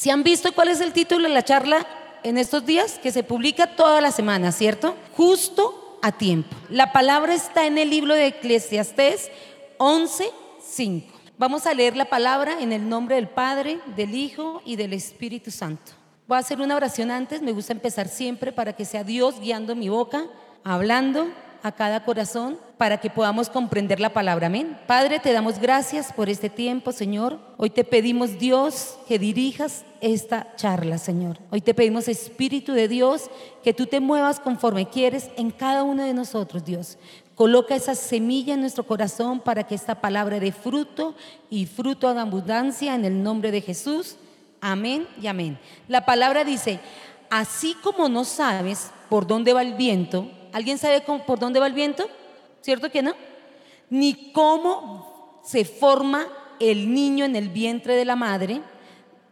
¿Se han visto cuál es el título de la charla en estos días? Que se publica toda la semana, ¿cierto? Justo a tiempo. La palabra está en el libro de Eclesiastés 11:5. Vamos a leer la palabra en el nombre del Padre, del Hijo y del Espíritu Santo. Voy a hacer una oración antes, me gusta empezar siempre para que sea Dios guiando mi boca, hablando a cada corazón para que podamos comprender la palabra. Amén. Padre, te damos gracias por este tiempo, Señor. Hoy te pedimos, Dios, que dirijas esta charla, Señor. Hoy te pedimos, Espíritu de Dios, que tú te muevas conforme quieres en cada uno de nosotros, Dios. Coloca esa semilla en nuestro corazón para que esta palabra dé fruto y fruto de abundancia en el nombre de Jesús. Amén y amén. La palabra dice, así como no sabes por dónde va el viento, ¿alguien sabe por dónde va el viento? ¿Cierto que no? Ni cómo se forma el niño en el vientre de la madre,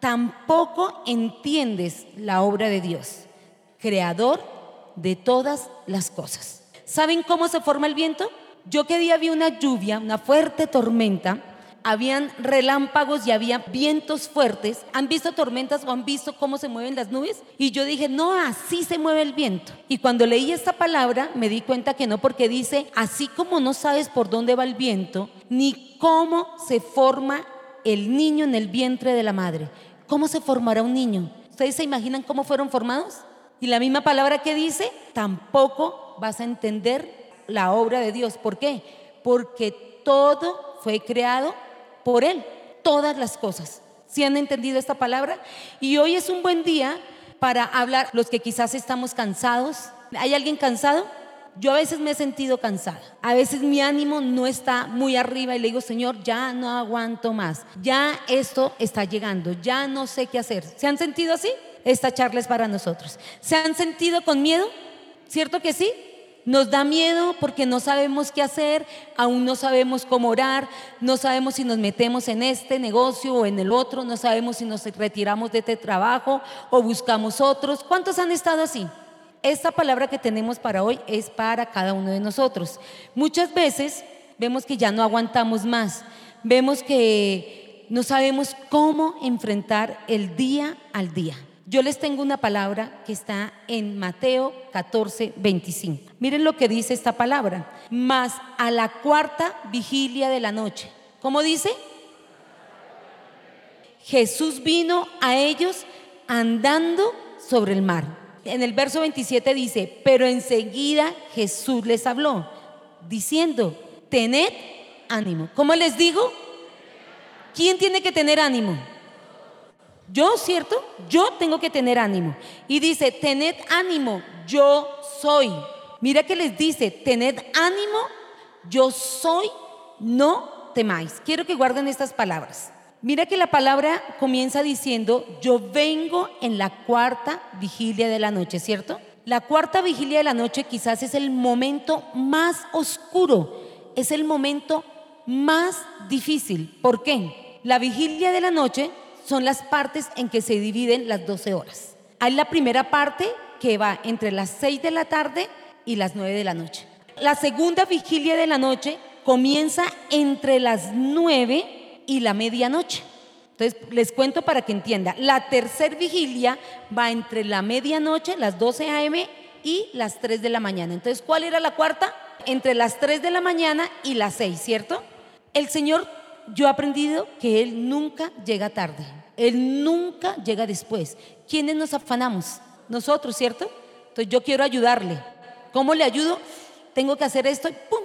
tampoco entiendes la obra de Dios, creador de todas las cosas. ¿Saben cómo se forma el viento? Yo que día vi una lluvia, una fuerte tormenta, habían relámpagos y había vientos fuertes. ¿Han visto tormentas o han visto cómo se mueven las nubes? Y yo dije, no, así se mueve el viento. Y cuando leí esta palabra me di cuenta que no, porque dice, así como no sabes por dónde va el viento, ni cómo se forma el niño en el vientre de la madre. ¿Cómo se formará un niño? ¿Ustedes se imaginan cómo fueron formados? Y la misma palabra que dice, tampoco vas a entender la obra de Dios. ¿Por qué? Porque todo fue creado por Él, todas las cosas. ¿Si han entendido esta palabra? Y hoy es un buen día para hablar, los que quizás estamos cansados. ¿Hay alguien cansado? Yo a veces me he sentido cansada. A veces mi ánimo no está muy arriba y le digo, Señor, ya no aguanto más. Ya esto está llegando. Ya no sé qué hacer. ¿Se han sentido así? Esta charla es para nosotros. ¿Se han sentido con miedo? ¿Cierto que sí? Nos da miedo porque no sabemos qué hacer, aún no sabemos cómo orar, no sabemos si nos metemos en este negocio o en el otro, no sabemos si nos retiramos de este trabajo o buscamos otros. ¿Cuántos han estado así? Esta palabra que tenemos para hoy es para cada uno de nosotros. Muchas veces vemos que ya no aguantamos más, vemos que no sabemos cómo enfrentar el día al día. Yo les tengo una palabra que está en Mateo 14, 25. Miren lo que dice esta palabra. Más a la cuarta vigilia de la noche. ¿Cómo dice? Jesús vino a ellos andando sobre el mar. En el verso 27 dice, pero enseguida Jesús les habló, diciendo, tened ánimo. ¿Cómo les digo? ¿Quién tiene que tener ánimo? Yo, ¿cierto? Yo tengo que tener ánimo. Y dice, tened ánimo, yo soy. Mira que les dice, tened ánimo, yo soy, no temáis. Quiero que guarden estas palabras. Mira que la palabra comienza diciendo, yo vengo en la cuarta vigilia de la noche, ¿cierto? La cuarta vigilia de la noche quizás es el momento más oscuro, es el momento más difícil. ¿Por qué? La vigilia de la noche son las partes en que se dividen las 12 horas. Hay la primera parte que va entre las 6 de la tarde y las 9 de la noche. La segunda vigilia de la noche comienza entre las 9 y la medianoche. Entonces, les cuento para que entienda. La tercera vigilia va entre la medianoche, las 12 a.m. y las 3 de la mañana. Entonces, ¿cuál era la cuarta? Entre las 3 de la mañana y las 6, ¿cierto? El Señor, yo he aprendido que Él nunca llega tarde. Él nunca llega después. ¿Quiénes nos afanamos? Nosotros, ¿cierto? Entonces yo quiero ayudarle. ¿Cómo le ayudo? Tengo que hacer esto y ¡pum!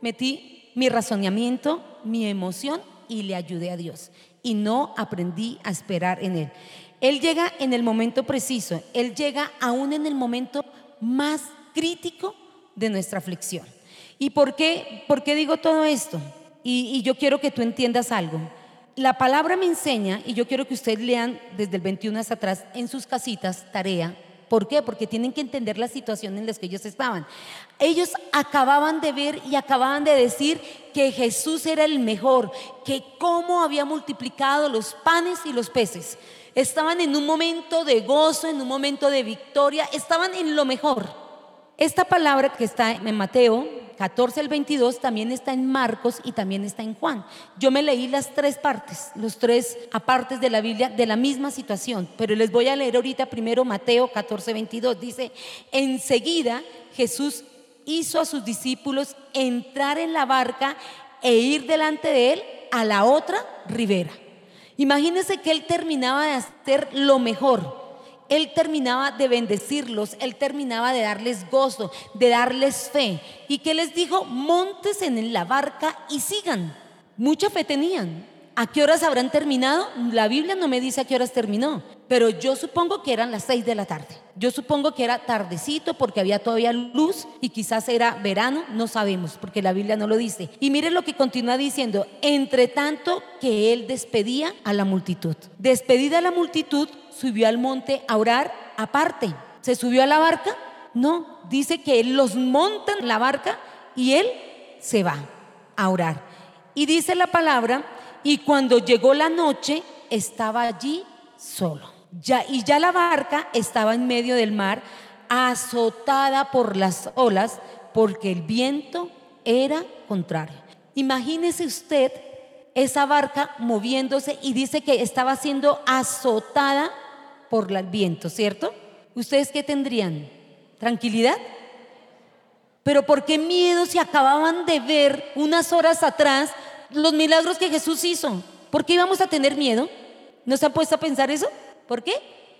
Metí mi razonamiento, mi emoción y le ayudé a Dios. Y no aprendí a esperar en Él. Él llega en el momento preciso. Él llega aún en el momento más crítico de nuestra aflicción. ¿Y por qué, por qué digo todo esto? Y, yo quiero que tú entiendas algo la palabra me enseña, y yo quiero que ustedes lean desde el 21 hasta atrás en sus casitas, tarea. ¿Por qué? Porque tienen que entender la situación en la que ellos estaban. Ellos acababan de ver y acababan de decir que Jesús era el mejor, que cómo había multiplicado los panes y los peces. Estaban en un momento de gozo, en un momento de victoria, estaban en lo mejor. Esta palabra que está en Mateo 14 al 22 también está en Marcos y también está en Juan. Yo me leí las tres partes, los tres apartes de la Biblia de la misma situación, pero les voy a leer ahorita primero Mateo 14, 22. Dice, enseguida Jesús hizo a sus discípulos entrar en la barca e ir delante de él a la otra ribera. Imagínense que él terminaba de hacer lo mejor él terminaba de bendecirlos, Él terminaba de darles gozo, de darles fe. ¿Y que les dijo? Montes en la barca y sigan. Mucha fe tenían. ¿A qué horas habrán terminado? La Biblia no me dice a qué horas terminó, pero yo supongo que eran las seis de la tarde. Yo supongo que era tardecito porque había todavía luz y quizás era verano, no sabemos porque la Biblia no lo dice. Y mire lo que continúa diciendo, entre tanto que él despedía a la multitud. Despedida a la multitud, subió al monte a orar aparte. ¿Se subió a la barca? No, dice que los monta en la barca y él se va a orar. Y dice la palabra, y cuando llegó la noche estaba allí solo. Ya, y ya la barca estaba en medio del mar, azotada por las olas, porque el viento era contrario. Imagínese usted esa barca moviéndose y dice que estaba siendo azotada por el viento, ¿cierto? ¿Ustedes qué tendrían? ¿Tranquilidad? Pero ¿por qué miedo si acababan de ver unas horas atrás los milagros que Jesús hizo? ¿Por qué íbamos a tener miedo? ¿No se han puesto a pensar eso? ¿Por qué?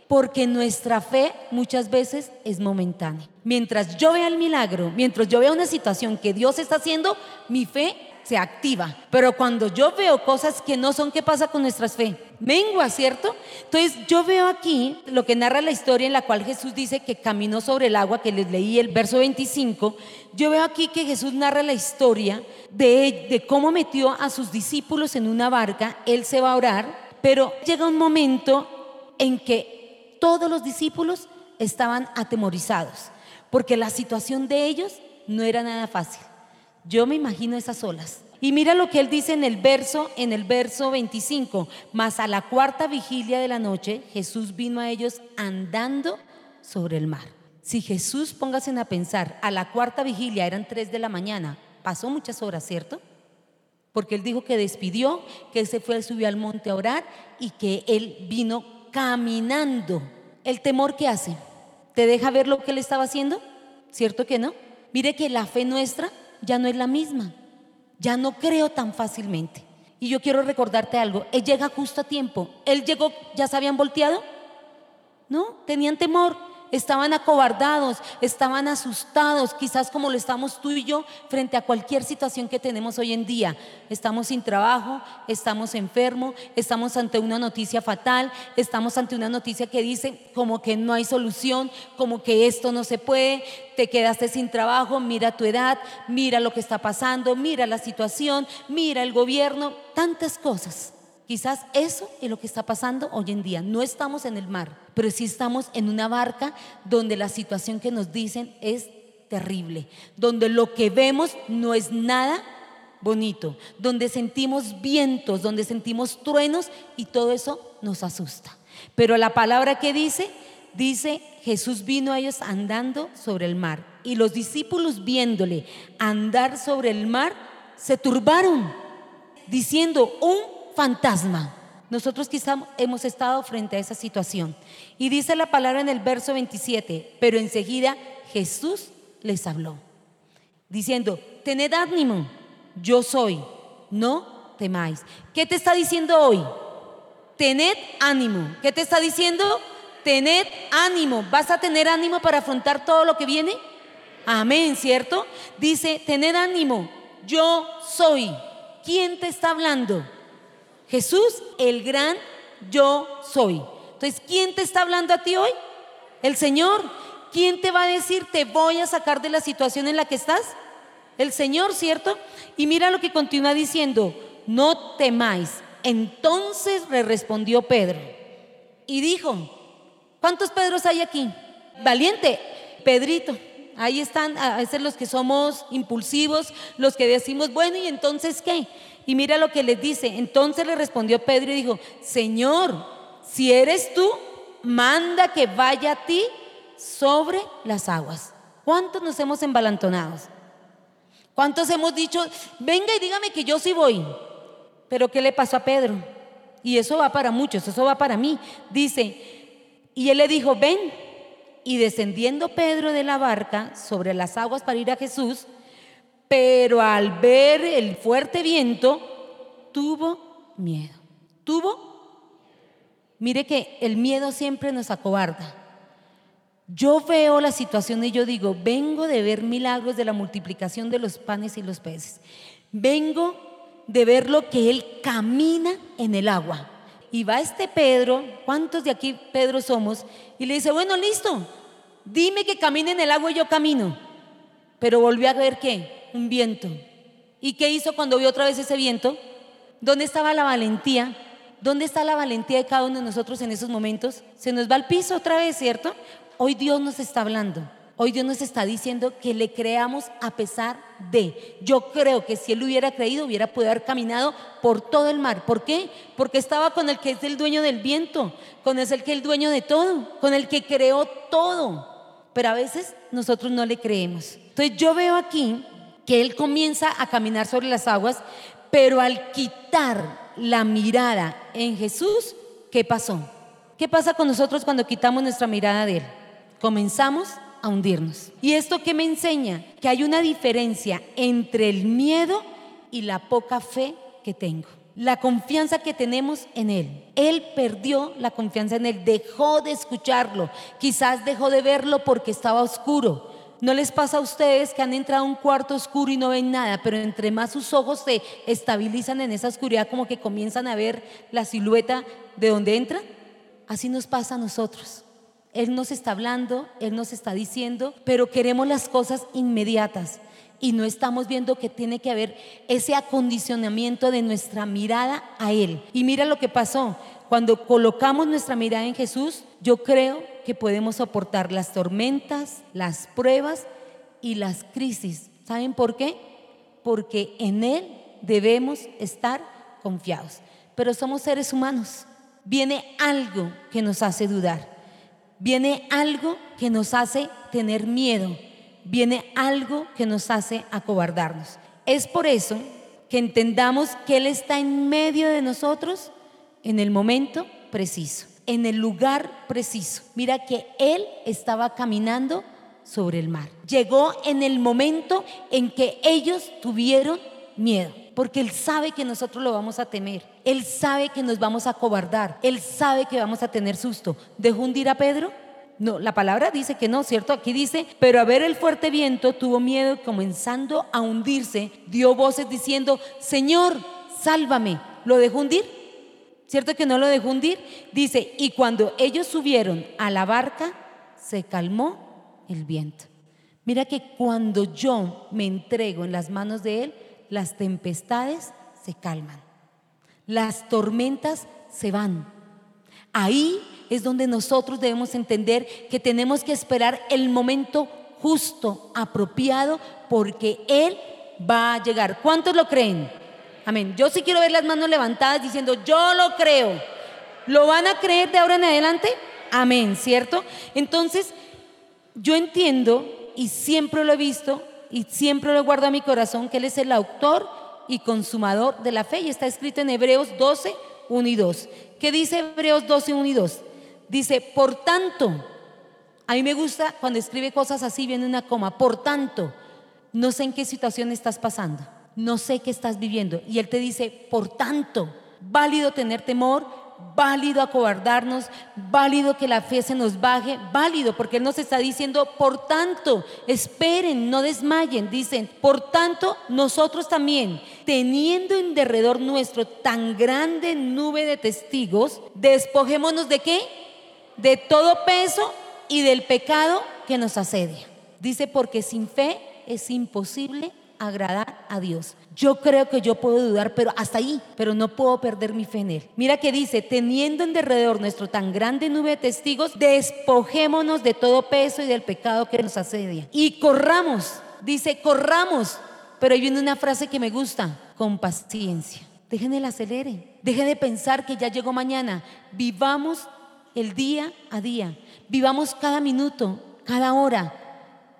Porque nuestra fe muchas veces es momentánea. Mientras yo vea el milagro, mientras yo vea una situación que Dios está haciendo, mi fe se activa. Pero cuando yo veo cosas que no son, ¿qué pasa con nuestra fe? Mengua, ¿cierto? Entonces yo veo aquí lo que narra la historia en la cual Jesús dice que caminó sobre el agua, que les leí el verso 25. Yo veo aquí que Jesús narra la historia de, de cómo metió a sus discípulos en una barca, él se va a orar, pero llega un momento en que todos los discípulos estaban atemorizados, porque la situación de ellos no era nada fácil. Yo me imagino esas olas. Y mira lo que él dice en el verso, en el verso 25. Mas a la cuarta vigilia de la noche, Jesús vino a ellos andando sobre el mar. Si Jesús, póngase a pensar, a la cuarta vigilia eran tres de la mañana, pasó muchas horas, ¿cierto? Porque él dijo que despidió, que se fue, subió al monte a orar y que él vino caminando. El temor que hace, ¿te deja ver lo que él estaba haciendo? ¿Cierto que no? Mire que la fe nuestra ya no es la misma. Ya no creo tan fácilmente. Y yo quiero recordarte algo. Él llega justo a tiempo. Él llegó, ¿ya se habían volteado? No, tenían temor estaban acobardados, estaban asustados, quizás como lo estamos tú y yo frente a cualquier situación que tenemos hoy en día. Estamos sin trabajo, estamos enfermos, estamos ante una noticia fatal, estamos ante una noticia que dice como que no hay solución, como que esto no se puede, te quedaste sin trabajo, mira tu edad, mira lo que está pasando, mira la situación, mira el gobierno, tantas cosas. Quizás eso es lo que está pasando hoy en día. No estamos en el mar, pero sí estamos en una barca donde la situación que nos dicen es terrible, donde lo que vemos no es nada bonito, donde sentimos vientos, donde sentimos truenos y todo eso nos asusta. Pero la palabra que dice, dice, Jesús vino a ellos andando sobre el mar y los discípulos viéndole andar sobre el mar se turbaron, diciendo, un fantasma. Nosotros quizá hemos estado frente a esa situación. Y dice la palabra en el verso 27, pero enseguida Jesús les habló, diciendo, tened ánimo, yo soy, no temáis. ¿Qué te está diciendo hoy? Tened ánimo. ¿Qué te está diciendo? Tened ánimo. ¿Vas a tener ánimo para afrontar todo lo que viene? Amén, ¿cierto? Dice, tened ánimo, yo soy. ¿Quién te está hablando? Jesús, el gran yo soy. Entonces, ¿quién te está hablando a ti hoy? El Señor. ¿Quién te va a decir, te voy a sacar de la situación en la que estás? El Señor, ¿cierto? Y mira lo que continúa diciendo, no temáis. Entonces le respondió Pedro y dijo, ¿cuántos Pedros hay aquí? Valiente, Pedrito. Ahí están a veces los que somos impulsivos, los que decimos, bueno, ¿y entonces qué? Y mira lo que les dice. Entonces le respondió Pedro y dijo, Señor, si eres tú, manda que vaya a ti sobre las aguas. ¿Cuántos nos hemos embalantonado? ¿Cuántos hemos dicho, venga y dígame que yo sí voy? Pero ¿qué le pasó a Pedro? Y eso va para muchos, eso va para mí. Dice, y él le dijo, ven. Y descendiendo Pedro de la barca sobre las aguas para ir a Jesús, pero al ver el fuerte viento, tuvo miedo. ¿Tuvo? Mire que el miedo siempre nos acobarda. Yo veo la situación y yo digo, vengo de ver milagros de la multiplicación de los panes y los peces. Vengo de ver lo que Él camina en el agua. Y va este Pedro, ¿cuántos de aquí Pedro somos? Y le dice, bueno, listo, dime que camine en el agua y yo camino. Pero volvió a ver qué? Un viento. ¿Y qué hizo cuando vio otra vez ese viento? ¿Dónde estaba la valentía? ¿Dónde está la valentía de cada uno de nosotros en esos momentos? Se nos va al piso otra vez, ¿cierto? Hoy Dios nos está hablando. Hoy Dios nos está diciendo que le creamos a pesar de. Yo creo que si él hubiera creído, hubiera podido haber caminado por todo el mar. ¿Por qué? Porque estaba con el que es el dueño del viento, con el que es el dueño de todo, con el que creó todo. Pero a veces nosotros no le creemos. Entonces yo veo aquí que él comienza a caminar sobre las aguas, pero al quitar la mirada en Jesús, ¿qué pasó? ¿Qué pasa con nosotros cuando quitamos nuestra mirada de él? Comenzamos a hundirnos. ¿Y esto qué me enseña? Que hay una diferencia entre el miedo y la poca fe que tengo. La confianza que tenemos en Él. Él perdió la confianza en Él, dejó de escucharlo, quizás dejó de verlo porque estaba oscuro. ¿No les pasa a ustedes que han entrado a un cuarto oscuro y no ven nada, pero entre más sus ojos se estabilizan en esa oscuridad, como que comienzan a ver la silueta de donde entran? Así nos pasa a nosotros. Él nos está hablando, Él nos está diciendo, pero queremos las cosas inmediatas y no estamos viendo que tiene que haber ese acondicionamiento de nuestra mirada a Él. Y mira lo que pasó. Cuando colocamos nuestra mirada en Jesús, yo creo que podemos soportar las tormentas, las pruebas y las crisis. ¿Saben por qué? Porque en Él debemos estar confiados. Pero somos seres humanos. Viene algo que nos hace dudar viene algo que nos hace tener miedo, viene algo que nos hace acobardarnos. Es por eso que entendamos que Él está en medio de nosotros en el momento preciso, en el lugar preciso. Mira que Él estaba caminando sobre el mar. Llegó en el momento en que ellos tuvieron miedo, porque Él sabe que nosotros lo vamos a temer. Él sabe que nos vamos a cobardar. Él sabe que vamos a tener susto. ¿Dejó hundir a Pedro? No, la palabra dice que no, ¿cierto? Aquí dice, pero a ver el fuerte viento tuvo miedo comenzando a hundirse, dio voces diciendo, Señor, sálvame. ¿Lo dejó hundir? ¿Cierto que no lo dejó hundir? Dice, y cuando ellos subieron a la barca, se calmó el viento. Mira que cuando yo me entrego en las manos de Él, las tempestades se calman. Las tormentas se van. Ahí es donde nosotros debemos entender que tenemos que esperar el momento justo, apropiado, porque Él va a llegar. ¿Cuántos lo creen? Amén. Yo sí quiero ver las manos levantadas diciendo, yo lo creo. ¿Lo van a creer de ahora en adelante? Amén, ¿cierto? Entonces, yo entiendo y siempre lo he visto y siempre lo guardo a mi corazón que Él es el autor y consumador de la fe y está escrito en Hebreos 12, 1 y 2. ¿Qué dice Hebreos 12, 1 y 2? Dice, por tanto, a mí me gusta cuando escribe cosas así, viene una coma, por tanto, no sé en qué situación estás pasando, no sé qué estás viviendo. Y Él te dice, por tanto, válido tener temor, válido acobardarnos, válido que la fe se nos baje, válido, porque Él nos está diciendo, por tanto, esperen, no desmayen, dicen, por tanto, nosotros también, teniendo en derredor nuestro tan grande nube de testigos, despojémonos de qué? De todo peso y del pecado que nos asedia. Dice, porque sin fe es imposible agradar a Dios. Yo creo que yo puedo dudar, pero hasta ahí, pero no puedo perder mi fe en Él. Mira que dice, teniendo en derredor nuestro tan grande nube de testigos, despojémonos de todo peso y del pecado que nos asedia. Y corramos, dice, corramos. Pero ahí viene una frase que me gusta, con paciencia. Dejen el acelere, dejen de pensar que ya llegó mañana. Vivamos el día a día, vivamos cada minuto, cada hora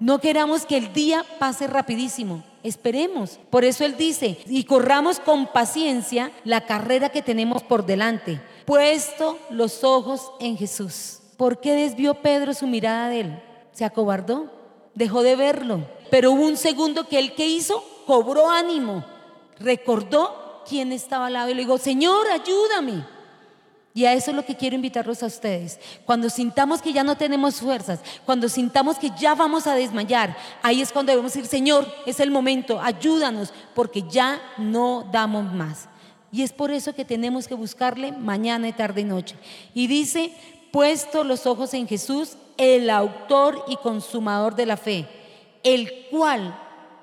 No queramos que el día pase rapidísimo. Esperemos. Por eso Él dice, y corramos con paciencia la carrera que tenemos por delante, puesto los ojos en Jesús. ¿Por qué desvió Pedro su mirada de Él? ¿Se acobardó? Dejó de verlo. Pero hubo un segundo que Él que hizo, cobró ánimo, recordó quién estaba al lado y le dijo, Señor, ayúdame. Y a eso es lo que quiero invitarlos a ustedes. Cuando sintamos que ya no tenemos fuerzas, cuando sintamos que ya vamos a desmayar, ahí es cuando debemos decir, Señor, es el momento, ayúdanos, porque ya no damos más. Y es por eso que tenemos que buscarle mañana, y tarde y noche. Y dice, puesto los ojos en Jesús, el autor y consumador de la fe, el cual,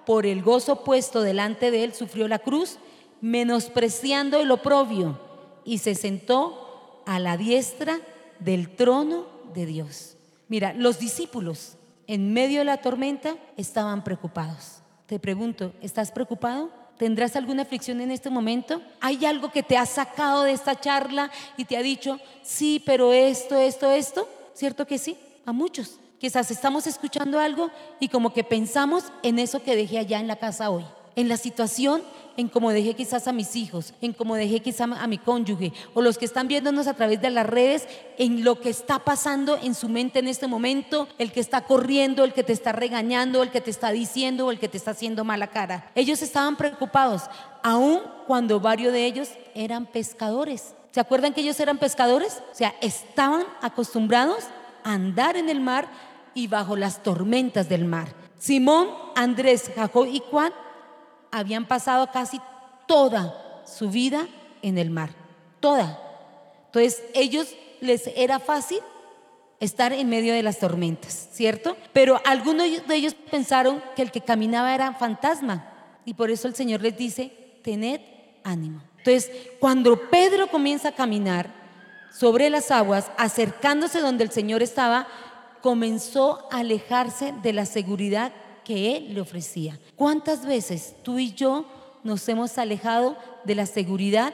por el gozo puesto delante de él, sufrió la cruz, menospreciando el oprobio, y se sentó a la diestra del trono de Dios. Mira, los discípulos en medio de la tormenta estaban preocupados. Te pregunto, ¿estás preocupado? ¿Tendrás alguna aflicción en este momento? ¿Hay algo que te ha sacado de esta charla y te ha dicho, sí, pero esto, esto, esto? ¿Cierto que sí? A muchos. Quizás estamos escuchando algo y como que pensamos en eso que dejé allá en la casa hoy, en la situación en cómo dejé quizás a mis hijos, en cómo dejé quizás a mi cónyuge, o los que están viéndonos a través de las redes, en lo que está pasando en su mente en este momento, el que está corriendo, el que te está regañando, el que te está diciendo, o el que te está haciendo mala cara. Ellos estaban preocupados, aun cuando varios de ellos eran pescadores. ¿Se acuerdan que ellos eran pescadores? O sea, estaban acostumbrados a andar en el mar y bajo las tormentas del mar. Simón, Andrés, Jacob y Juan habían pasado casi toda su vida en el mar, toda. Entonces, ellos les era fácil estar en medio de las tormentas, ¿cierto? Pero algunos de ellos pensaron que el que caminaba era fantasma y por eso el Señor les dice, tened ánimo. Entonces, cuando Pedro comienza a caminar sobre las aguas, acercándose donde el Señor estaba, comenzó a alejarse de la seguridad que Él le ofrecía. ¿Cuántas veces tú y yo nos hemos alejado de la seguridad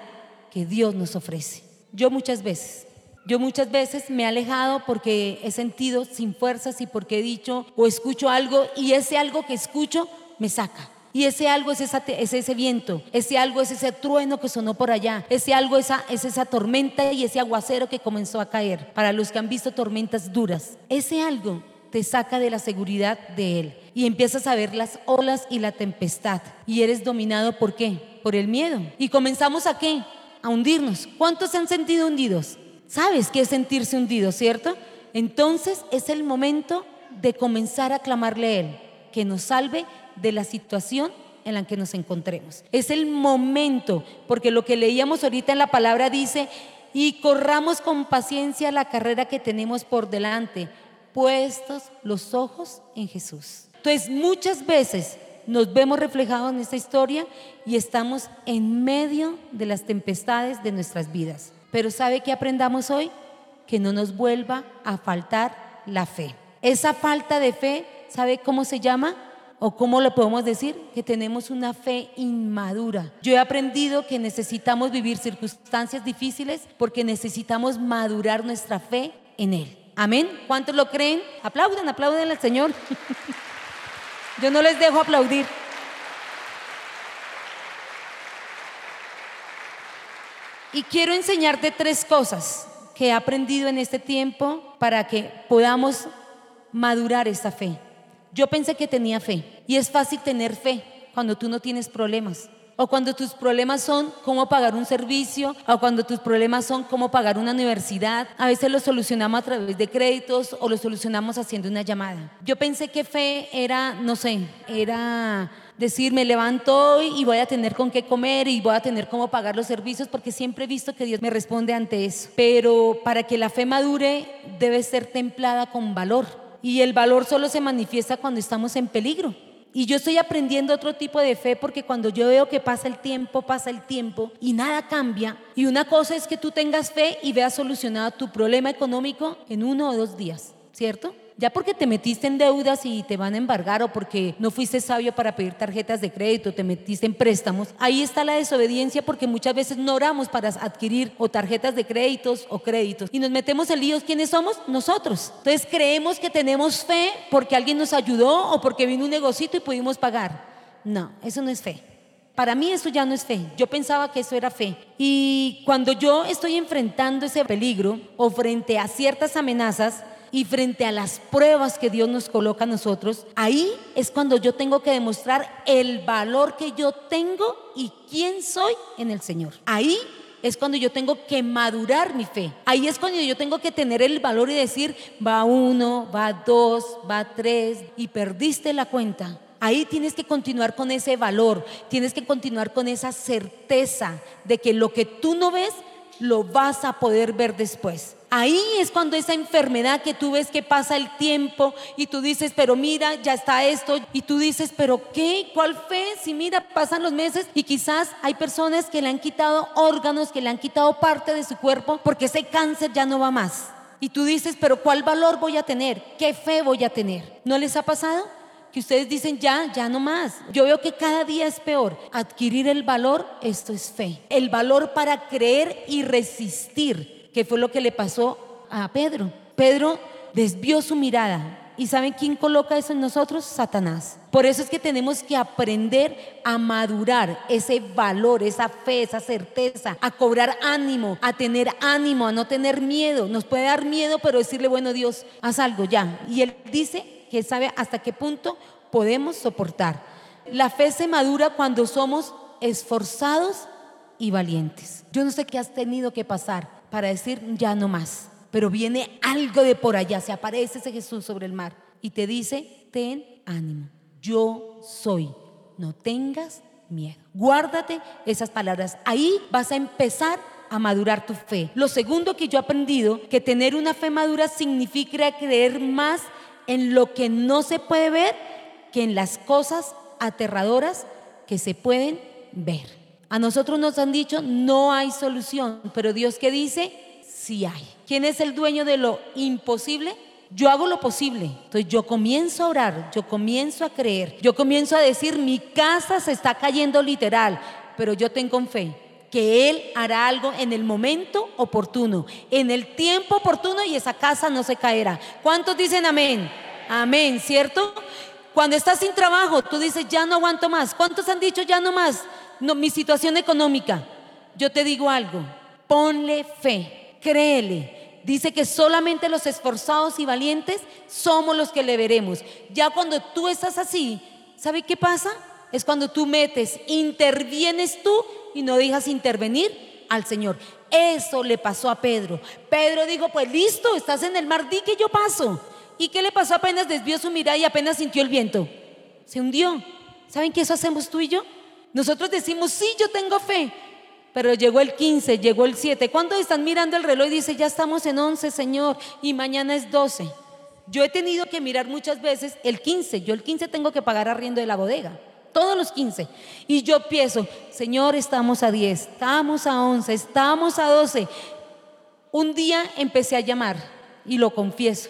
que Dios nos ofrece? Yo muchas veces. Yo muchas veces me he alejado porque he sentido sin fuerzas y porque he dicho o escucho algo y ese algo que escucho me saca. Y ese algo es, ese viento, ese algo es ese trueno que sonó por allá, ese algo es esa tormenta y ese aguacero que comenzó a caer. Para los que han visto tormentas duras, ese algo te saca de la seguridad de Él y empiezas a ver las olas y la tempestad y eres dominado por qué? Por el miedo. Y comenzamos a qué? A hundirnos. ¿Cuántos se han sentido hundidos? ¿Sabes qué es sentirse hundido, cierto? Entonces es el momento de comenzar a clamarle a Él, que nos salve de la situación en la que nos encontremos. Es el momento, porque lo que leíamos ahorita en la palabra dice, y corramos con paciencia la carrera que tenemos por delante puestos los ojos en Jesús. Entonces, muchas veces nos vemos reflejados en esta historia y estamos en medio de las tempestades de nuestras vidas. Pero ¿sabe qué aprendamos hoy? Que no nos vuelva a faltar la fe. Esa falta de fe, ¿sabe cómo se llama? ¿O cómo lo podemos decir? Que tenemos una fe inmadura. Yo he aprendido que necesitamos vivir circunstancias difíciles porque necesitamos madurar nuestra fe en Él. Amén. ¿Cuántos lo creen? Aplaudan, aplauden al Señor. Yo no les dejo aplaudir. Y quiero enseñarte tres cosas que he aprendido en este tiempo para que podamos madurar esta fe. Yo pensé que tenía fe y es fácil tener fe cuando tú no tienes problemas o cuando tus problemas son cómo pagar un servicio, o cuando tus problemas son cómo pagar una universidad. A veces lo solucionamos a través de créditos o lo solucionamos haciendo una llamada. Yo pensé que fe era, no sé, era decir, me levanto hoy y voy a tener con qué comer y voy a tener cómo pagar los servicios, porque siempre he visto que Dios me responde ante eso. Pero para que la fe madure debe ser templada con valor. Y el valor solo se manifiesta cuando estamos en peligro. Y yo estoy aprendiendo otro tipo de fe porque cuando yo veo que pasa el tiempo, pasa el tiempo y nada cambia. Y una cosa es que tú tengas fe y veas solucionado tu problema económico en uno o dos días, ¿cierto? Ya porque te metiste en deudas y te van a embargar o porque no fuiste sabio para pedir tarjetas de crédito, te metiste en préstamos, ahí está la desobediencia porque muchas veces no oramos para adquirir o tarjetas de créditos o créditos y nos metemos en líos. ¿Quiénes somos? Nosotros. Entonces creemos que tenemos fe porque alguien nos ayudó o porque vino un negocito y pudimos pagar. No, eso no es fe. Para mí eso ya no es fe. Yo pensaba que eso era fe. Y cuando yo estoy enfrentando ese peligro o frente a ciertas amenazas, y frente a las pruebas que Dios nos coloca a nosotros, ahí es cuando yo tengo que demostrar el valor que yo tengo y quién soy en el Señor. Ahí es cuando yo tengo que madurar mi fe. Ahí es cuando yo tengo que tener el valor y decir, va uno, va dos, va tres, y perdiste la cuenta. Ahí tienes que continuar con ese valor, tienes que continuar con esa certeza de que lo que tú no ves, lo vas a poder ver después. Ahí es cuando esa enfermedad que tú ves que pasa el tiempo y tú dices, pero mira, ya está esto, y tú dices, pero ¿qué? ¿Cuál fe? Si mira, pasan los meses y quizás hay personas que le han quitado órganos, que le han quitado parte de su cuerpo porque ese cáncer ya no va más. Y tú dices, pero ¿cuál valor voy a tener? ¿Qué fe voy a tener? ¿No les ha pasado? que ustedes dicen ya, ya no más. Yo veo que cada día es peor. Adquirir el valor, esto es fe. El valor para creer y resistir, que fue lo que le pasó a Pedro. Pedro desvió su mirada. ¿Y saben quién coloca eso en nosotros? Satanás. Por eso es que tenemos que aprender a madurar ese valor, esa fe, esa certeza, a cobrar ánimo, a tener ánimo, a no tener miedo. Nos puede dar miedo, pero decirle, bueno Dios, haz algo ya. Y Él dice, que sabe hasta qué punto podemos soportar. La fe se madura cuando somos esforzados y valientes. Yo no sé qué has tenido que pasar para decir ya no más, pero viene algo de por allá, se aparece ese Jesús sobre el mar y te dice, ten ánimo, yo soy, no tengas miedo. Guárdate esas palabras. Ahí vas a empezar a madurar tu fe. Lo segundo que yo he aprendido, que tener una fe madura significa creer más en lo que no se puede ver que en las cosas aterradoras que se pueden ver. A nosotros nos han dicho, no hay solución, pero Dios que dice, sí hay. ¿Quién es el dueño de lo imposible? Yo hago lo posible. Entonces yo comienzo a orar, yo comienzo a creer, yo comienzo a decir, mi casa se está cayendo literal, pero yo tengo fe que Él hará algo en el momento oportuno, en el tiempo oportuno y esa casa no se caerá. ¿Cuántos dicen amén? Amén, ¿cierto? Cuando estás sin trabajo, tú dices, ya no aguanto más. ¿Cuántos han dicho, ya no más? No, mi situación económica. Yo te digo algo, ponle fe, créele. Dice que solamente los esforzados y valientes somos los que le veremos. Ya cuando tú estás así, ¿sabe qué pasa? Es cuando tú metes, intervienes tú y no dejas intervenir al Señor. Eso le pasó a Pedro. Pedro dijo, pues listo, estás en el mar, di que yo paso. ¿Y qué le pasó apenas desvió su mirada y apenas sintió el viento? Se hundió. ¿Saben qué eso hacemos tú y yo? Nosotros decimos, sí, yo tengo fe. Pero llegó el 15, llegó el 7. ¿Cuándo están mirando el reloj y dice, ya estamos en 11, Señor, y mañana es 12? Yo he tenido que mirar muchas veces el 15. Yo el 15 tengo que pagar arriendo de la bodega todos los 15. Y yo pienso, Señor, estamos a 10, estamos a 11, estamos a 12. Un día empecé a llamar y lo confieso.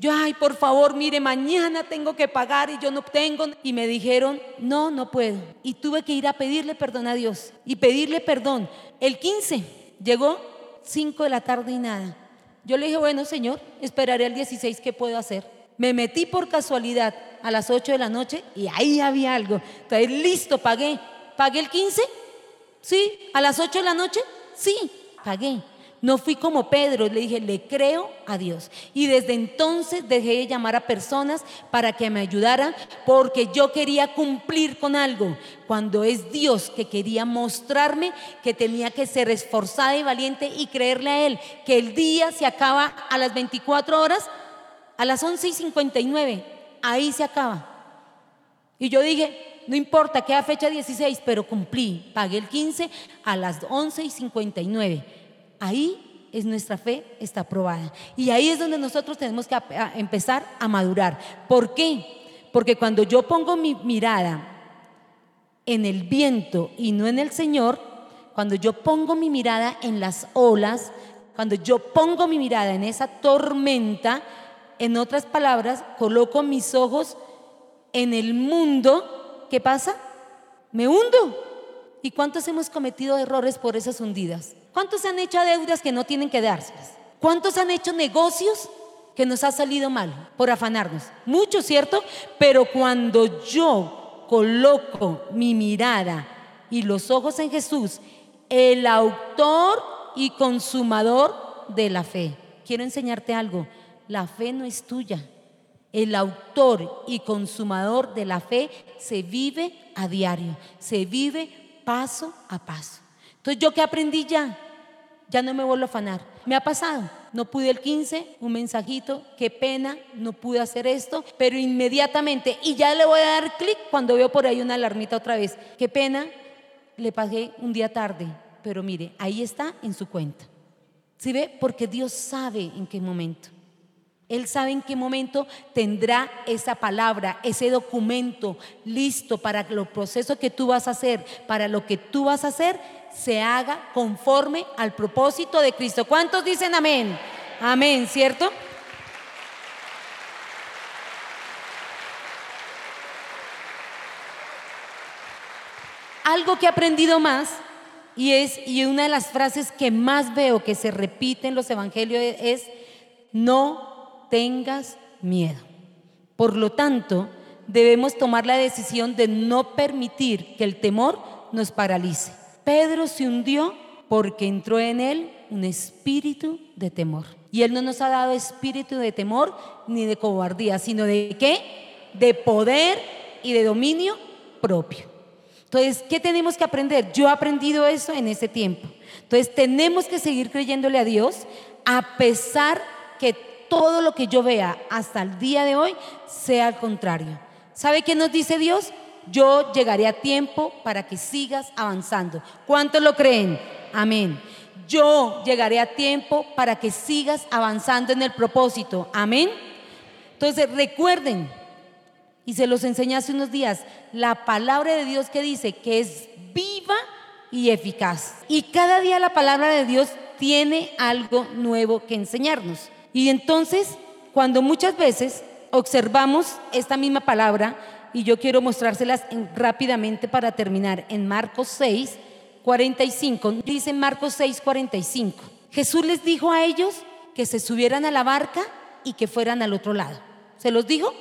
Yo, ay, por favor, mire, mañana tengo que pagar y yo no tengo. Y me dijeron, no, no puedo. Y tuve que ir a pedirle perdón a Dios y pedirle perdón. El 15 llegó 5 de la tarde y nada. Yo le dije, bueno, Señor, esperaré al 16, ¿qué puedo hacer? Me metí por casualidad a las 8 de la noche y ahí había algo. Entonces, listo, pagué. ¿Pagué el 15? Sí. ¿A las 8 de la noche? Sí, pagué. No fui como Pedro, le dije, le creo a Dios. Y desde entonces dejé de llamar a personas para que me ayudaran porque yo quería cumplir con algo. Cuando es Dios que quería mostrarme que tenía que ser esforzada y valiente y creerle a Él, que el día se acaba a las 24 horas, a las 11 y 59 ahí se acaba. Y yo dije, no importa, queda fecha 16, pero cumplí, pagué el 15 a las 11 y 59. Ahí es nuestra fe, está aprobada. Y ahí es donde nosotros tenemos que empezar a madurar. ¿Por qué? Porque cuando yo pongo mi mirada en el viento y no en el Señor, cuando yo pongo mi mirada en las olas, cuando yo pongo mi mirada en esa tormenta, En otras palabras, coloco mis ojos en el mundo. ¿Qué pasa? Me hundo. ¿Y cuántos hemos cometido errores por esas hundidas? ¿Cuántos han hecho deudas que no tienen que dárselas? ¿Cuántos han hecho negocios que nos ha salido mal por afanarnos? Muchos, ¿cierto? Pero cuando yo coloco mi mirada y los ojos en Jesús, el autor y consumador de la fe. Quiero enseñarte algo. La fe no es tuya. El autor y consumador de la fe se vive a diario, se vive paso a paso. Entonces, ¿yo qué aprendí ya? Ya no me vuelvo a afanar. Me ha pasado. No pude el 15, un mensajito, qué pena, no pude hacer esto, pero inmediatamente, y ya le voy a dar clic cuando veo por ahí una alarmita otra vez, qué pena, le pagué un día tarde, pero mire, ahí está en su cuenta. ¿Sí ve? Porque Dios sabe en qué momento. Él sabe en qué momento tendrá esa palabra, ese documento listo para los procesos que tú vas a hacer, para lo que tú vas a hacer, se haga conforme al propósito de Cristo. ¿Cuántos dicen amén? Amén, ¿cierto? Algo que he aprendido más y es y una de las frases que más veo que se repite en los evangelios es no tengas miedo. Por lo tanto, debemos tomar la decisión de no permitir que el temor nos paralice. Pedro se hundió porque entró en él un espíritu de temor. Y él no nos ha dado espíritu de temor ni de cobardía, sino de qué? De poder y de dominio propio. Entonces, ¿qué tenemos que aprender? Yo he aprendido eso en ese tiempo. Entonces, tenemos que seguir creyéndole a Dios a pesar que todo lo que yo vea hasta el día de hoy sea al contrario. ¿Sabe qué nos dice Dios? Yo llegaré a tiempo para que sigas avanzando. ¿Cuántos lo creen? Amén. Yo llegaré a tiempo para que sigas avanzando en el propósito. Amén. Entonces recuerden, y se los enseñé hace unos días, la palabra de Dios que dice que es viva y eficaz. Y cada día la palabra de Dios tiene algo nuevo que enseñarnos. Y entonces, cuando muchas veces observamos esta misma palabra, y yo quiero mostrárselas rápidamente para terminar, en Marcos 6, 45, dice Marcos 6, 45, Jesús les dijo a ellos que se subieran a la barca y que fueran al otro lado. ¿Se los dijo?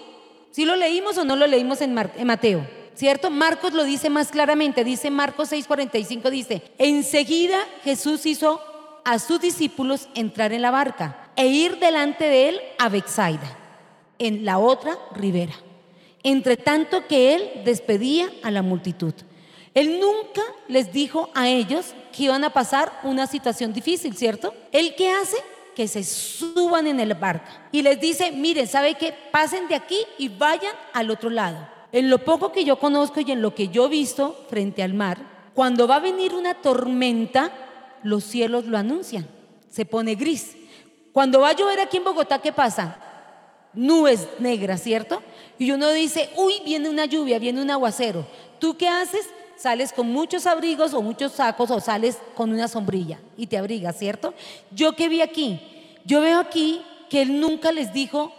¿Sí lo leímos o no lo leímos en, Mateo? ¿Cierto? Marcos lo dice más claramente, dice Marcos 6, 45, dice, enseguida Jesús hizo a sus discípulos entrar en la barca e ir delante de él a Bexaida, en la otra ribera, entre tanto que él despedía a la multitud. Él nunca les dijo a ellos que iban a pasar una situación difícil, ¿cierto? ¿Él qué hace? Que se suban en el barco y les dice, miren, ¿sabe qué? Pasen de aquí y vayan al otro lado. En lo poco que yo conozco y en lo que yo he visto frente al mar, cuando va a venir una tormenta, los cielos lo anuncian. Se pone gris. Cuando va a llover aquí en Bogotá, ¿qué pasa? Nubes negras, ¿cierto? Y uno dice, uy, viene una lluvia, viene un aguacero. ¿Tú qué haces? Sales con muchos abrigos o muchos sacos o sales con una sombrilla y te abrigas, ¿cierto? Yo qué vi aquí, yo veo aquí que él nunca les dijo,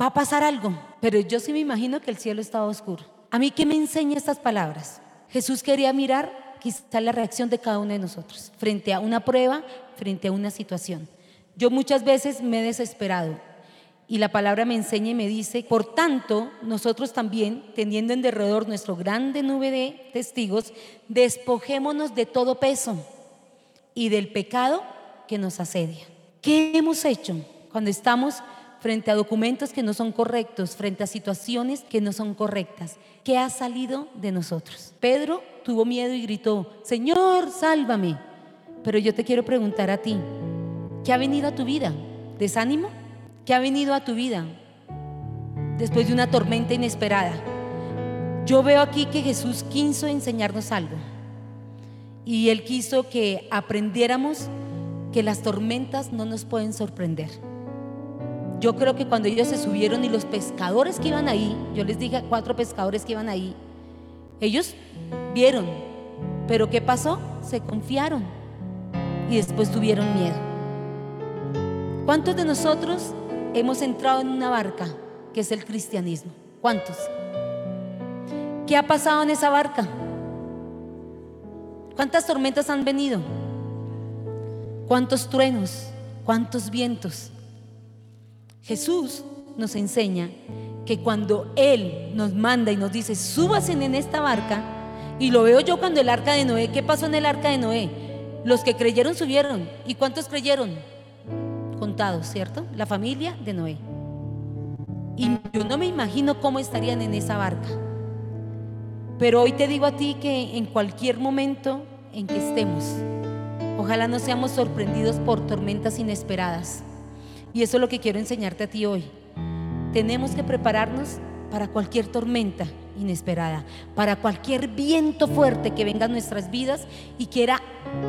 va a pasar algo, pero yo sí me imagino que el cielo estaba oscuro. A mí, ¿qué me enseña estas palabras? Jesús quería mirar quizá la reacción de cada uno de nosotros frente a una prueba, frente a una situación. Yo muchas veces me he desesperado y la palabra me enseña y me dice, por tanto, nosotros también, teniendo en derredor nuestro grande nube de testigos, despojémonos de todo peso y del pecado que nos asedia. ¿Qué hemos hecho cuando estamos frente a documentos que no son correctos, frente a situaciones que no son correctas? ¿Qué ha salido de nosotros? Pedro tuvo miedo y gritó, Señor, sálvame. Pero yo te quiero preguntar a ti, ¿Qué ha venido a tu vida? ¿Desánimo? ¿Qué ha venido a tu vida después de una tormenta inesperada? Yo veo aquí que Jesús quiso enseñarnos algo. Y Él quiso que aprendiéramos que las tormentas no nos pueden sorprender. Yo creo que cuando ellos se subieron y los pescadores que iban ahí, yo les dije a cuatro pescadores que iban ahí, ellos vieron, pero ¿qué pasó? Se confiaron y después tuvieron miedo. ¿Cuántos de nosotros hemos entrado en una barca que es el cristianismo. ¿Cuántos? ¿Qué ha pasado en esa barca? ¿Cuántas tormentas han venido? ¿Cuántos truenos? ¿Cuántos vientos? Jesús nos enseña que cuando Él nos manda y nos dice, súbase en esta barca, y lo veo yo cuando el arca de Noé, ¿qué pasó en el arca de Noé? Los que creyeron subieron. ¿Y cuántos creyeron? ¿Cierto? La familia de Noé. Y yo no me imagino cómo estarían en esa barca. Pero hoy te digo a ti que en cualquier momento en que estemos, ojalá no seamos sorprendidos por tormentas inesperadas. Y eso es lo que quiero enseñarte a ti hoy. Tenemos que prepararnos para cualquier tormenta inesperada, para cualquier viento fuerte que venga a nuestras vidas y quiera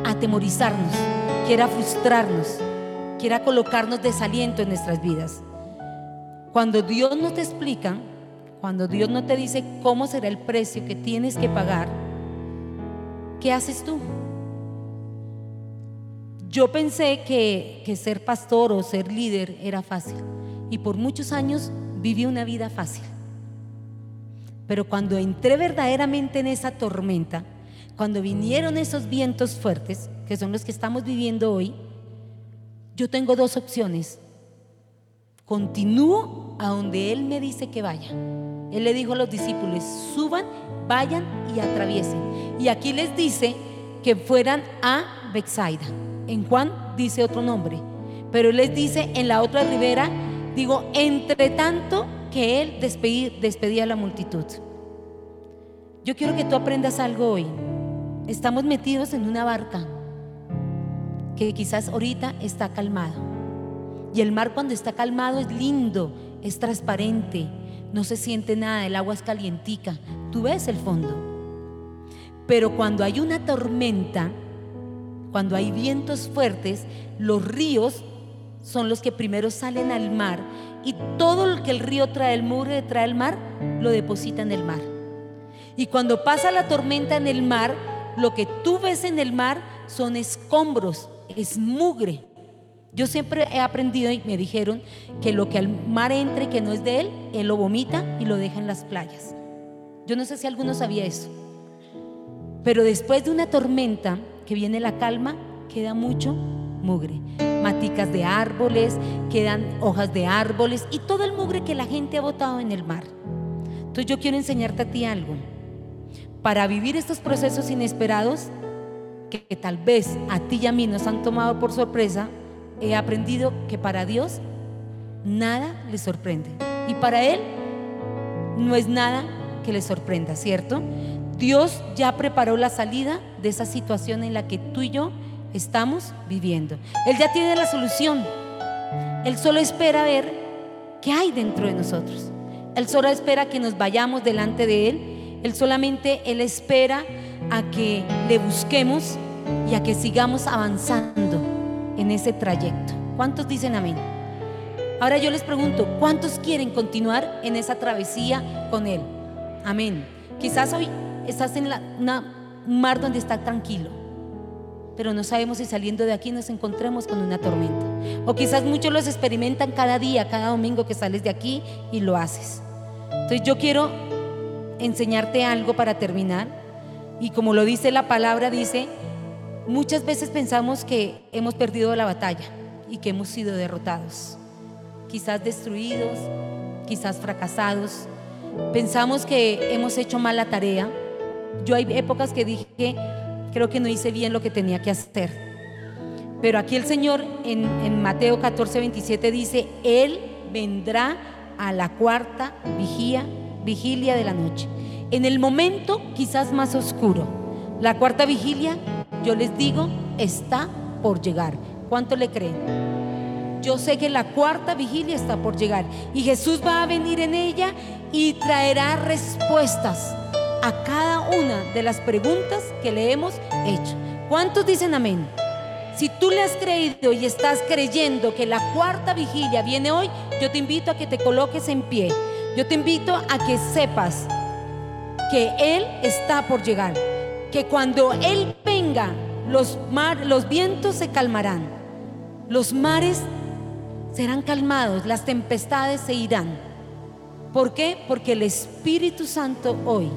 atemorizarnos, quiera frustrarnos, quiera colocarnos desaliento en nuestras vidas. Cuando Dios no te explica, cuando Dios no te dice cómo será el precio que tienes que pagar, ¿qué haces tú? Yo pensé que, que ser pastor o ser líder era fácil y por muchos años viví una vida fácil. Pero cuando entré verdaderamente en esa tormenta, cuando vinieron esos vientos fuertes, que son los que estamos viviendo hoy, yo tengo dos opciones. Continúo a donde Él me dice que vaya. Él le dijo a los discípulos, suban, vayan y atraviesen. Y aquí les dice que fueran a Bexaida. En Juan dice otro nombre, pero Él les dice en la otra ribera, digo, entre tanto que Él despedía a la multitud. Yo quiero que tú aprendas algo hoy. Estamos metidos en una barca que quizás ahorita está calmado. Y el mar cuando está calmado es lindo, es transparente, no se siente nada, el agua es calientica, tú ves el fondo. Pero cuando hay una tormenta, cuando hay vientos fuertes, los ríos son los que primero salen al mar y todo lo que el río trae, el muro trae el mar, lo deposita en el mar. Y cuando pasa la tormenta en el mar, lo que tú ves en el mar son escombros, es mugre. Yo siempre he aprendido y me dijeron que lo que al mar entre que no es de él, él lo vomita y lo deja en las playas. Yo no sé si alguno sabía eso. Pero después de una tormenta que viene la calma, queda mucho mugre maticas de árboles, quedan hojas de árboles y todo el mugre que la gente ha botado en el mar. Entonces yo quiero enseñarte a ti algo. Para vivir estos procesos inesperados, que, tal vez a ti y a mí nos han tomado por sorpresa, he aprendido que para Dios nada le sorprende. Y para Él no es nada que le sorprenda, ¿cierto? Dios ya preparó la salida de esa situación en la que tú y yo estamos viviendo. Él ya tiene la solución. Él solo espera ver qué hay dentro de nosotros. Él solo espera que nos vayamos delante de Él. Él solamente, Él espera a que le busquemos y a que sigamos avanzando en ese trayecto. ¿Cuántos dicen amén? Ahora yo les pregunto, ¿cuántos quieren continuar en esa travesía con Él? Amén. Quizás hoy estás en un mar donde está tranquilo pero no sabemos si saliendo de aquí nos encontremos con una tormenta. O quizás muchos los experimentan cada día, cada domingo que sales de aquí y lo haces. Entonces yo quiero enseñarte algo para terminar. Y como lo dice la palabra, dice, muchas veces pensamos que hemos perdido la batalla y que hemos sido derrotados. Quizás destruidos, quizás fracasados. Pensamos que hemos hecho mal la tarea. Yo hay épocas que dije, creo que no hice bien lo que tenía que hacer. Pero aquí el Señor en, Mateo 14, 27 dice, Él vendrá a la cuarta vigía, vigilia de la noche. En el momento quizás más oscuro. La cuarta vigilia, yo les digo, está por llegar. ¿Cuánto le creen? Yo sé que la cuarta vigilia está por llegar y Jesús va a venir en ella y traerá respuestas a cada una de las preguntas que le hemos hecho. ¿Cuántos dicen amén? Si tú le has creído y estás creyendo que la cuarta vigilia viene hoy, yo te invito a que te coloques en pie. Yo te invito a que sepas que Él está por llegar. Que cuando Él venga, los, mar, los vientos se calmarán. Los mares serán calmados, las tempestades se irán. ¿Por qué? Porque el Espíritu Santo hoy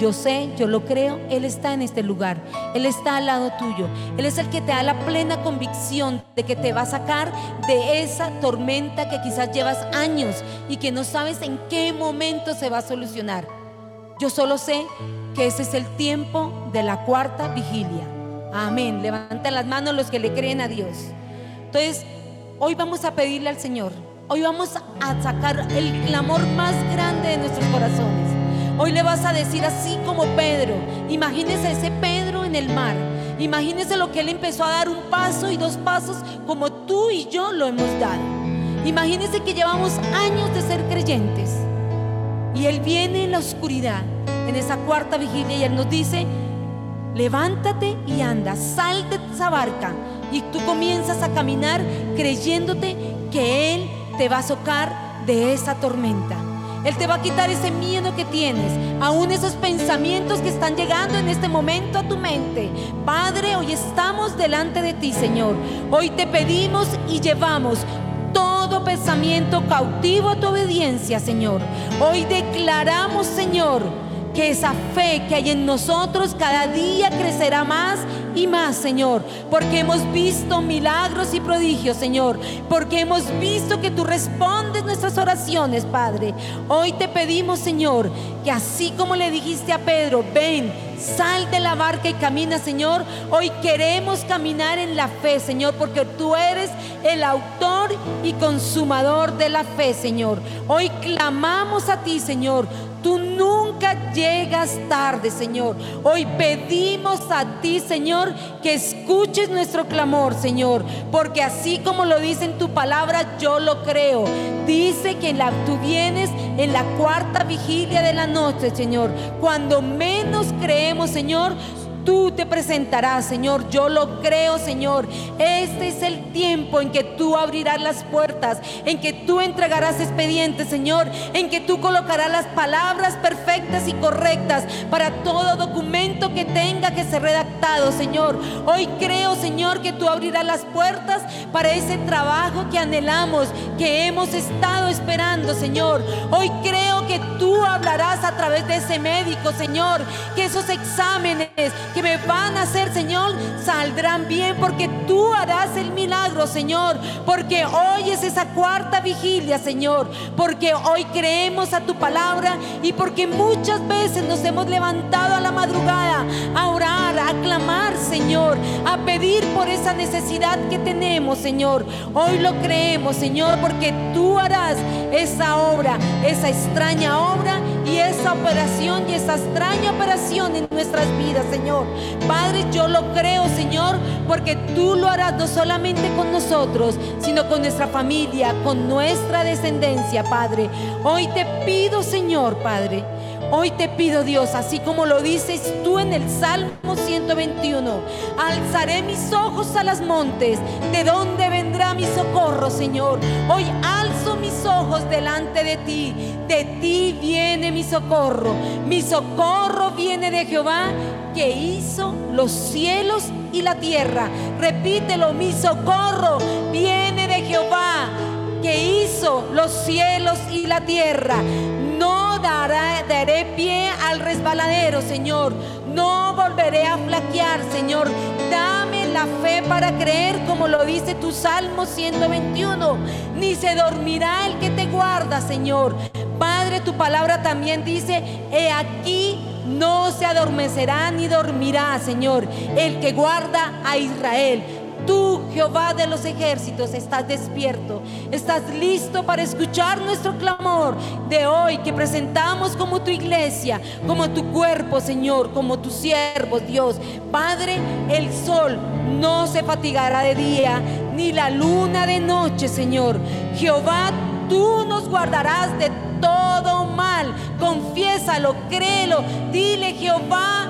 yo sé, yo lo creo, Él está en este lugar, Él está al lado tuyo, Él es el que te da la plena convicción de que te va a sacar de esa tormenta que quizás llevas años y que no sabes en qué momento se va a solucionar. Yo solo sé que ese es el tiempo de la cuarta vigilia. Amén. Levanten las manos los que le creen a Dios. Entonces, hoy vamos a pedirle al Señor, hoy vamos a sacar el clamor más grande de nuestros corazones. Hoy le vas a decir así como Pedro. Imagínese ese Pedro en el mar. Imagínese lo que él empezó a dar un paso y dos pasos como tú y yo lo hemos dado. Imagínese que llevamos años de ser creyentes. Y él viene en la oscuridad, en esa cuarta vigilia, y él nos dice, levántate y anda, sal de esa barca. Y tú comienzas a caminar creyéndote que Él te va a socar de esa tormenta. Él te va a quitar ese miedo que tienes, aún esos pensamientos que están llegando en este momento a tu mente. Padre, hoy estamos delante de ti, Señor. Hoy te pedimos y llevamos todo pensamiento cautivo a tu obediencia, Señor. Hoy declaramos, Señor, que esa fe que hay en nosotros cada día crecerá más y más, Señor, porque hemos visto milagros y prodigios, Señor, porque hemos visto que tú respondes nuestras oraciones, Padre. Hoy te pedimos, Señor, que así como le dijiste a Pedro, ven, sal de la barca y camina, Señor, hoy queremos caminar en la fe, Señor, porque tú eres el autor y consumador de la fe, Señor. Hoy clamamos a ti, Señor. Tú nunca llegas tarde, Señor. Hoy pedimos a ti, Señor, que escuches nuestro clamor, Señor, porque así como lo dice en tu palabra, yo lo creo. Dice que la, tú vienes en la cuarta vigilia de la noche, Señor. Cuando menos creemos, Señor, tú te presentarás, Señor. Yo lo creo, Señor. Este es el tiempo en que tú abrirás las puertas, en que tú entregarás expedientes, Señor, en que tú colocarás las palabras perfectas y correctas para todo documento que tenga que ser redactado, Señor. Hoy creo, Señor, que tú abrirás las puertas para ese trabajo que anhelamos, que hemos estado esperando, Señor. Hoy creo que tú hablarás a través de ese médico, Señor, que esos exámenes, me van a hacer, Señor, saldrán bien porque tú harás el milagro, Señor. Porque hoy es esa cuarta vigilia, Señor. Porque hoy creemos a tu palabra y porque muchas veces nos hemos levantado a la madrugada a orar, a clamar, Señor, a pedir por esa necesidad que tenemos, Señor. Hoy lo creemos, Señor, porque tú harás esa obra, esa extraña obra y esa operación y esa extraña operación en nuestras vidas, Señor. Padre, yo lo creo, Señor, porque tú lo harás no solamente con nosotros, sino con nuestra familia, con nuestra descendencia, Padre. Hoy te pido, Señor, Padre. Hoy te pido, Dios, así como lo dices tú en el Salmo 121, alzaré mis ojos a las montes, ¿de dónde vendrá mi socorro, Señor? Hoy alzo mis ojos delante de ti, de ti viene mi socorro. Mi socorro viene de Jehová que hizo los cielos y la tierra. Repítelo, mi socorro viene de Jehová que hizo los cielos y la tierra. No daré pie al resbaladero, Señor. No volveré a flaquear, Señor. Dame la fe para creer, como lo dice tu Salmo 121. Ni se dormirá el que te guarda, Señor. Padre, tu palabra también dice, he aquí no se adormecerá ni dormirá, Señor, el que guarda a Israel. Tú, Jehová de los ejércitos, estás despierto, estás listo para escuchar nuestro clamor de hoy que presentamos como tu iglesia, como tu cuerpo, Señor, como tu siervo, Dios. Padre, el sol no se fatigará de día, ni la luna de noche, Señor. Jehová, tú nos guardarás de todo mal. Confiésalo, créelo. Dile, Jehová,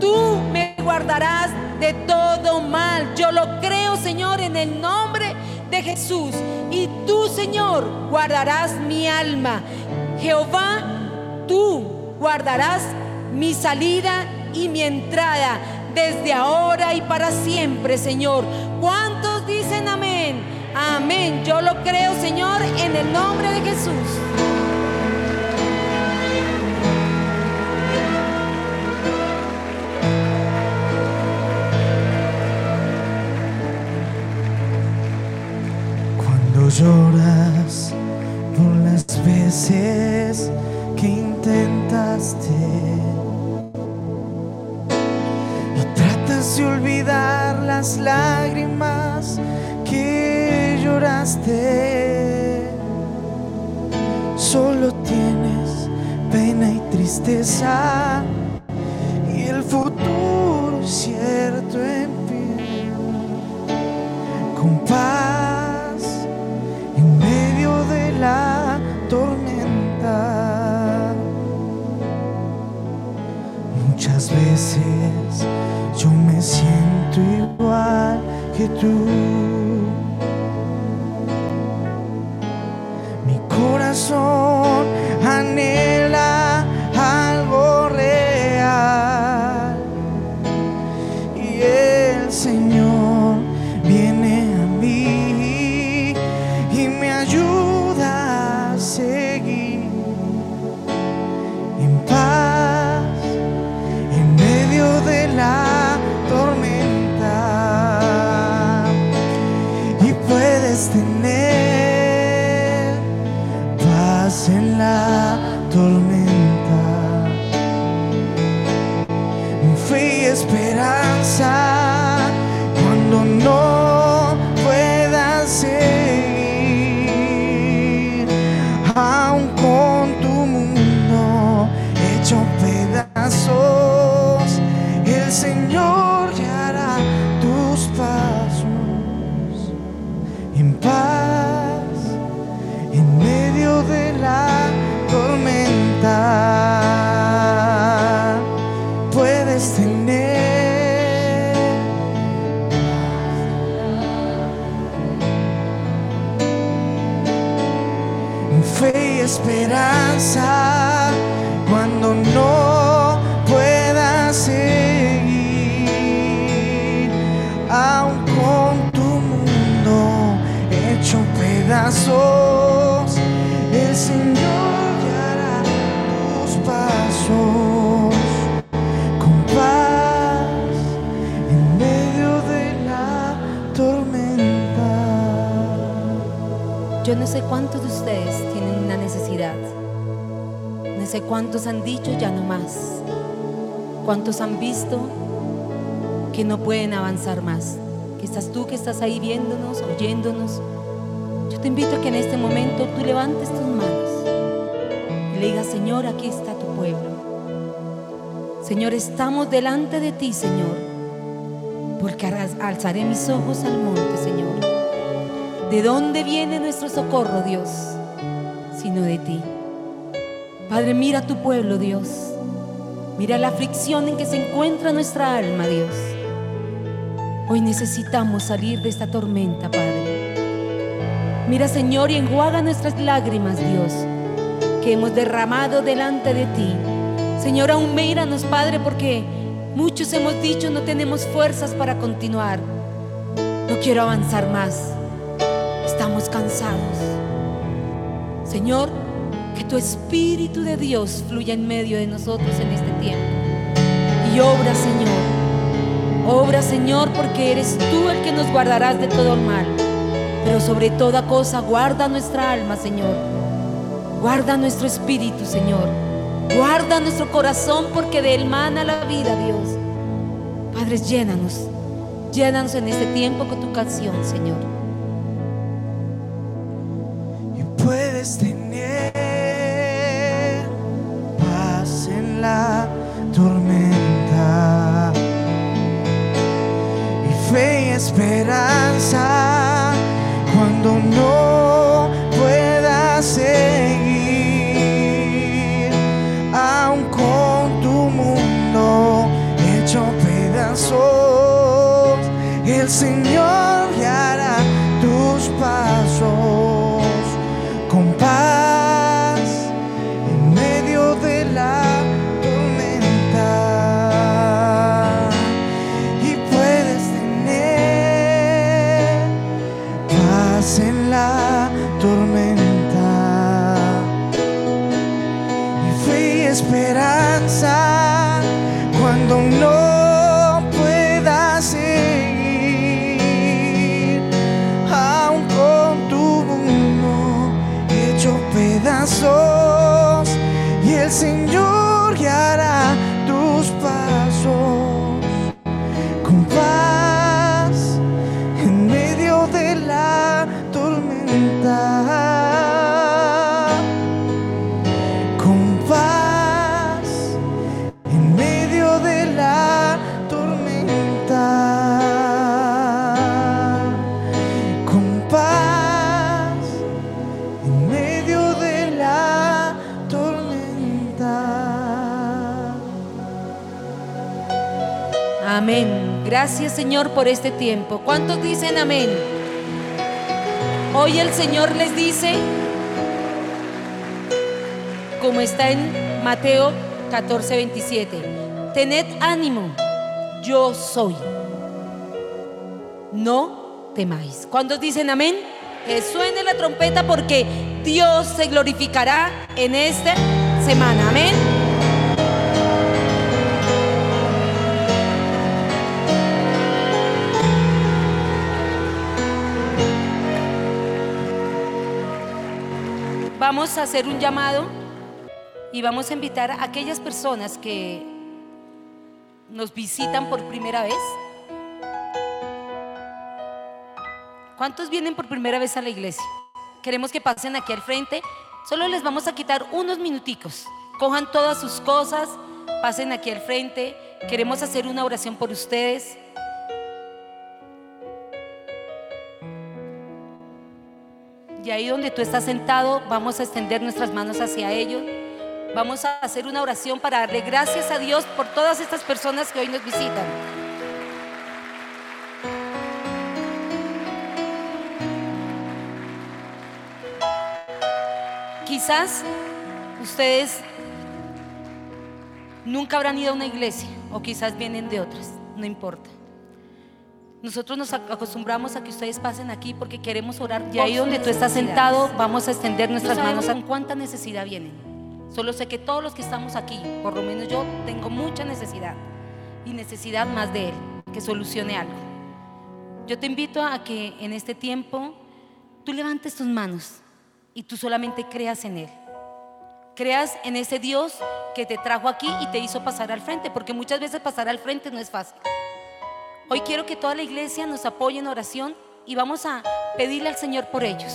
tú me guardarás de todo mal. Yo lo creo, Señor, en el nombre de Jesús. Y tú, Señor, guardarás mi alma. Jehová, tú guardarás mi salida y mi entrada desde ahora y para siempre, Señor. ¿Cuántos dicen amén? Amén. Yo lo creo, Señor, en el nombre de Jesús. Lloras por las veces que intentaste. Y tratas de olvidar las lágrimas que lloraste, solo tienes pena y tristeza y el futuro cierto en con igual que tú. Mi corazón Yo no sé cuántos de ustedes tienen una necesidad. No sé cuántos han dicho ya no más. Cuántos han visto que no pueden avanzar más. Que estás tú que estás ahí viéndonos, oyéndonos. Yo te invito a que en este momento tú levantes tus manos y le digas, Señor, aquí está tu pueblo. Señor, estamos delante de ti, Señor, porque alzaré mis ojos al monte, Señor. ¿De dónde viene nuestro socorro, Dios? Sino de ti. Padre, mira a tu pueblo, Dios. Mira la aflicción en que se encuentra nuestra alma, Dios. Hoy necesitamos salir de esta tormenta, Padre. Mira, Señor, y enjuaga nuestras lágrimas, Dios, que hemos derramado delante de ti. Señor, aún míranos, Padre, porque muchos hemos dicho no tenemos fuerzas para continuar. No quiero avanzar más. Estamos cansados. Señor, que tu Espíritu de Dios fluya en medio de nosotros en este tiempo. Y obra, Señor. Obra, Señor, porque eres tú el que nos guardarás de todo mal. Pero sobre toda cosa, guarda nuestra alma, Señor. Guarda nuestro espíritu, Señor. Guarda nuestro corazón, porque de él mana la vida, Dios. Padre, llénanos. Llénanos en este tiempo con tu canción, Señor. Puedes tener paz en la tormenta y fe y esperanza Amén. Gracias Señor por este tiempo. ¿Cuántos dicen amén? Hoy el Señor les dice, como está en Mateo 14, 27, tened ánimo, yo soy. No temáis. ¿Cuántos dicen amén? Que suene la trompeta porque Dios se glorificará en esta semana. Amén. Vamos a hacer un llamado y vamos a invitar a aquellas personas que nos visitan por primera vez. ¿Cuántos vienen por primera vez a la iglesia? Queremos que pasen aquí al frente. Solo les vamos a quitar unos minuticos. Cojan todas sus cosas, pasen aquí al frente. Queremos hacer una oración por ustedes. Y ahí donde tú estás sentado, vamos a extender nuestras manos hacia ellos. Vamos a hacer una oración para darle gracias a Dios por todas estas personas que hoy nos visitan. Quizás ustedes nunca habrán ido a una iglesia o quizás vienen de otras, no importa. Nosotros nos acostumbramos a que ustedes pasen aquí porque queremos orar. Y ahí donde tú estás sentado, vamos a extender nuestras manos. ¿Con cuánta necesidad vienen? Solo sé que todos los que estamos aquí, por lo menos yo, tengo mucha necesidad. Y necesidad más de Él, que solucione algo. Yo te invito a que en este tiempo tú levantes tus manos y tú solamente creas en Él. Creas en ese Dios que te trajo aquí y te hizo pasar al frente, porque muchas veces pasar al frente no es fácil. Hoy quiero que toda la iglesia nos apoye en oración y vamos a pedirle al Señor por ellos,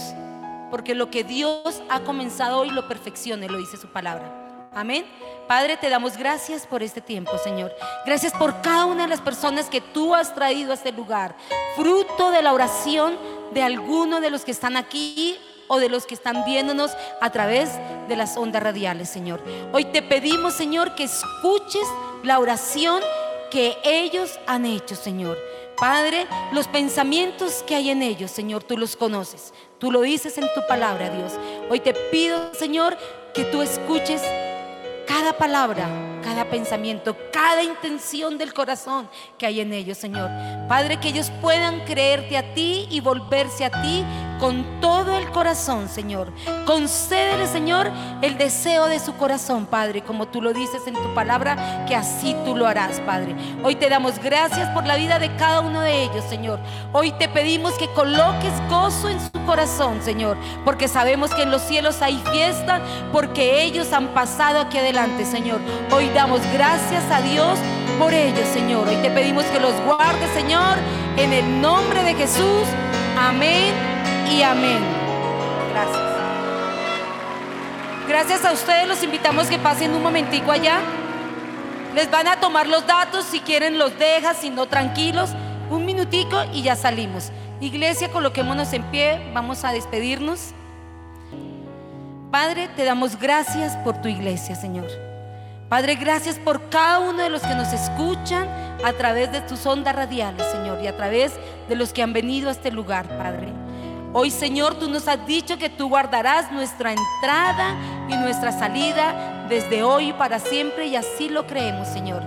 porque lo que Dios ha comenzado hoy lo perfeccione, lo dice su palabra. Amén. Padre, te damos gracias por este tiempo, Señor. Gracias por cada una de las personas que tú has traído a este lugar, fruto de la oración de alguno de los que están aquí o de los que están viéndonos a través de las ondas radiales, Señor. Hoy te pedimos, Señor, que escuches la oración que ellos han hecho, Señor. Padre, los pensamientos que hay en ellos, Señor, tú los conoces. Tú lo dices en tu palabra, Dios. Hoy te pido, Señor, que tú escuches cada palabra, cada pensamiento, cada intención del corazón que hay en ellos, Señor. Padre, que ellos puedan creerte a ti y volverse a ti con todo el corazón, Señor. Concédele, Señor, el deseo de su corazón, Padre, como tú lo dices en tu palabra, que así tú lo harás, Padre. Hoy te damos gracias por la vida de cada uno de ellos, Señor. Hoy te pedimos que coloques gozo en su corazón, Señor, porque sabemos que en los cielos hay fiesta, porque ellos han pasado aquí adelante, Señor. Hoy damos gracias a Dios por ellos, Señor. Hoy te pedimos que los guardes, Señor, en el nombre de Jesús. Amén y amén. Gracias. Gracias a ustedes, los invitamos que pasen un momentico allá. Les van a tomar los datos, si quieren los dejas, si no tranquilos, un minutico y ya salimos. Iglesia, coloquémonos en pie, vamos a despedirnos. Padre, te damos gracias por tu iglesia, Señor. Padre, gracias por cada uno de los que nos escuchan a través de tus ondas radiales, Señor, y a través de los que han venido a este lugar, Padre. Hoy, Señor, tú nos has dicho que tú guardarás nuestra entrada y nuestra salida desde hoy para siempre y así lo creemos, Señor.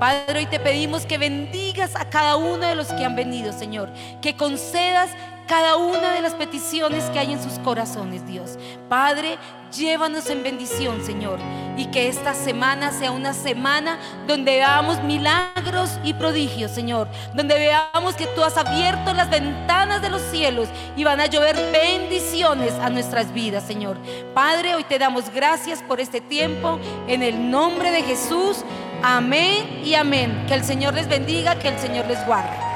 Padre, hoy te pedimos que bendigas a cada uno de los que han venido, Señor, que concedas cada una de las peticiones que hay en sus corazones, Dios. Padre, llévanos en bendición, Señor. Y que esta semana sea una semana donde veamos milagros y prodigios, Señor. Donde veamos que tú has abierto las ventanas de los cielos y van a llover bendiciones a nuestras vidas, Señor. Padre, hoy te damos gracias por este tiempo. En el nombre de Jesús. Amén y amén. Que el Señor les bendiga, que el Señor les guarde.